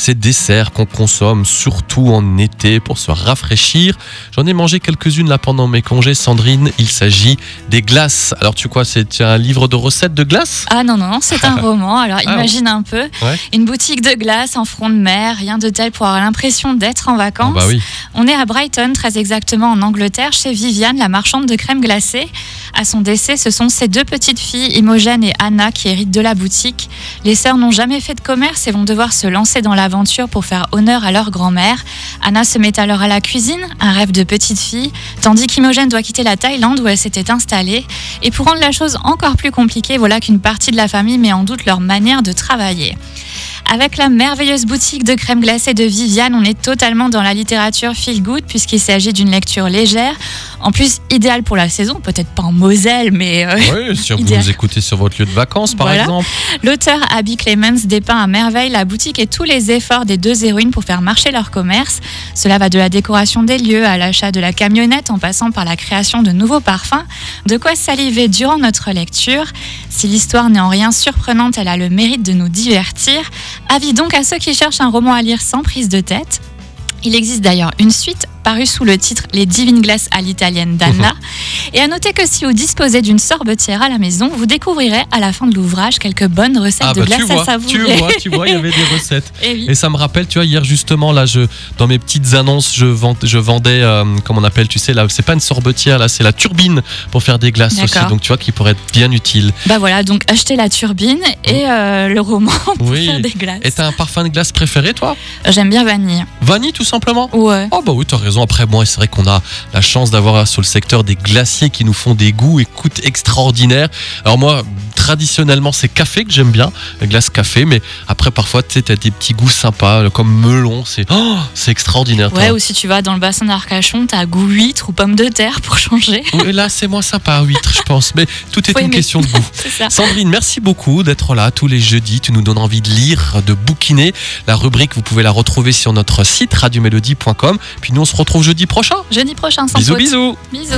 ces desserts qu'on consomme surtout en été pour se rafraîchir. J'en ai mangé quelques-unes là pendant mes congés, Sandrine. Il s'agit des glaces. Alors tu quoi C'est un livre de recettes de glaces Ah non, non, non, c'est un roman. Alors Ah, imagine un peu, Ouais. une boutique de glace en front de mer, rien de tel pour avoir l'impression d'être en Ah vacances. bah oui. On est à Brighton, très exactement en Angleterre, chez Viviane, la marchande de crème glacée. À son décès, ce sont ses deux petites filles, Imogen et Anna, qui héritent de la boutique. Les sœurs n'ont jamais fait de commerce et vont devoir se lancer dans l'aventure pour faire honneur à leur grand-mère. Anna se met alors à la cuisine, un rêve de petite fille, tandis qu'Imogen doit quitter la Thaïlande où elle s'était installée. Et pour rendre la chose encore plus compliquée, voilà qu'une partie de la famille met en doute leur manière de travailler. Avec la merveilleuse boutique de crème glacée de Viviane, on est totalement dans la littérature feel good puisqu'il s'agit d'une lecture légère, en plus idéale pour la saison, peut-être pas en Moselle, mais euh, Oui, si vous nous écoutez sur votre lieu de vacances par Voilà. exemple. L'auteur Abby Clemens dépeint à merveille la boutique et tous les efforts des deux héroïnes pour faire marcher leur commerce. Cela va de la décoration des lieux à l'achat de la camionnette en passant par la création de nouveaux parfums. De quoi saliver durant notre lecture. Si l'histoire n'est en rien surprenante, elle a le mérite de nous divertir. Avis donc à ceux qui cherchent un roman à lire sans prise de tête. Il existe d'ailleurs une suite parue sous le titre Les Divines Glaces à l'italienne d'Anna. Et à noter que si vous disposez d'une sorbetière à la maison, vous découvrirez à la fin de l'ouvrage quelques bonnes recettes Ah de bah glace tu à vois, tu savourer. vois, tu vois, il y avait des recettes. Eh oui. Et ça me rappelle, tu vois, hier justement, là, je, dans mes petites annonces, je, vend- je vendais, euh, comment on appelle, tu sais, là, c'est pas une sorbetière, là, c'est la turbine pour faire des glaces aussi. Donc, tu vois, qui pourrait être bien utile. Bah voilà, donc achetez la turbine et euh, le roman pour Oui. faire des glaces. Et t'as un parfum de glace préféré, toi? J'aime bien vanille. Vanille, tout simplement? Ouais. Oh bah oui, t'as raison. Après, moi, c'est vrai qu'on a la chance d'avoir sur le secteur des glaciers qui nous font des goûts et coûtent extraordinaires. Alors moi, traditionnellement, c'est café que j'aime bien, la glace café. Mais après, parfois, tu t'as des petits goûts sympas, comme melon. C'est oh, c'est extraordinaire. Ouais, ou si tu vas dans le bassin d'Arcachon, t'as goût huître ou pomme de terre pour changer. Oui, là, c'est moins sympa, huître, je pense. Mais tout est Faut une aimer. question de goût. Sandrine, merci beaucoup d'être là tous les jeudis. Tu nous donnes envie de lire, de bouquiner. La rubrique, vous pouvez la retrouver sur notre site radiomélodie.com. Puis nous, on se retrouve jeudi prochain. Jeudi prochain, sans Bisous, faute. bisous. Bisous.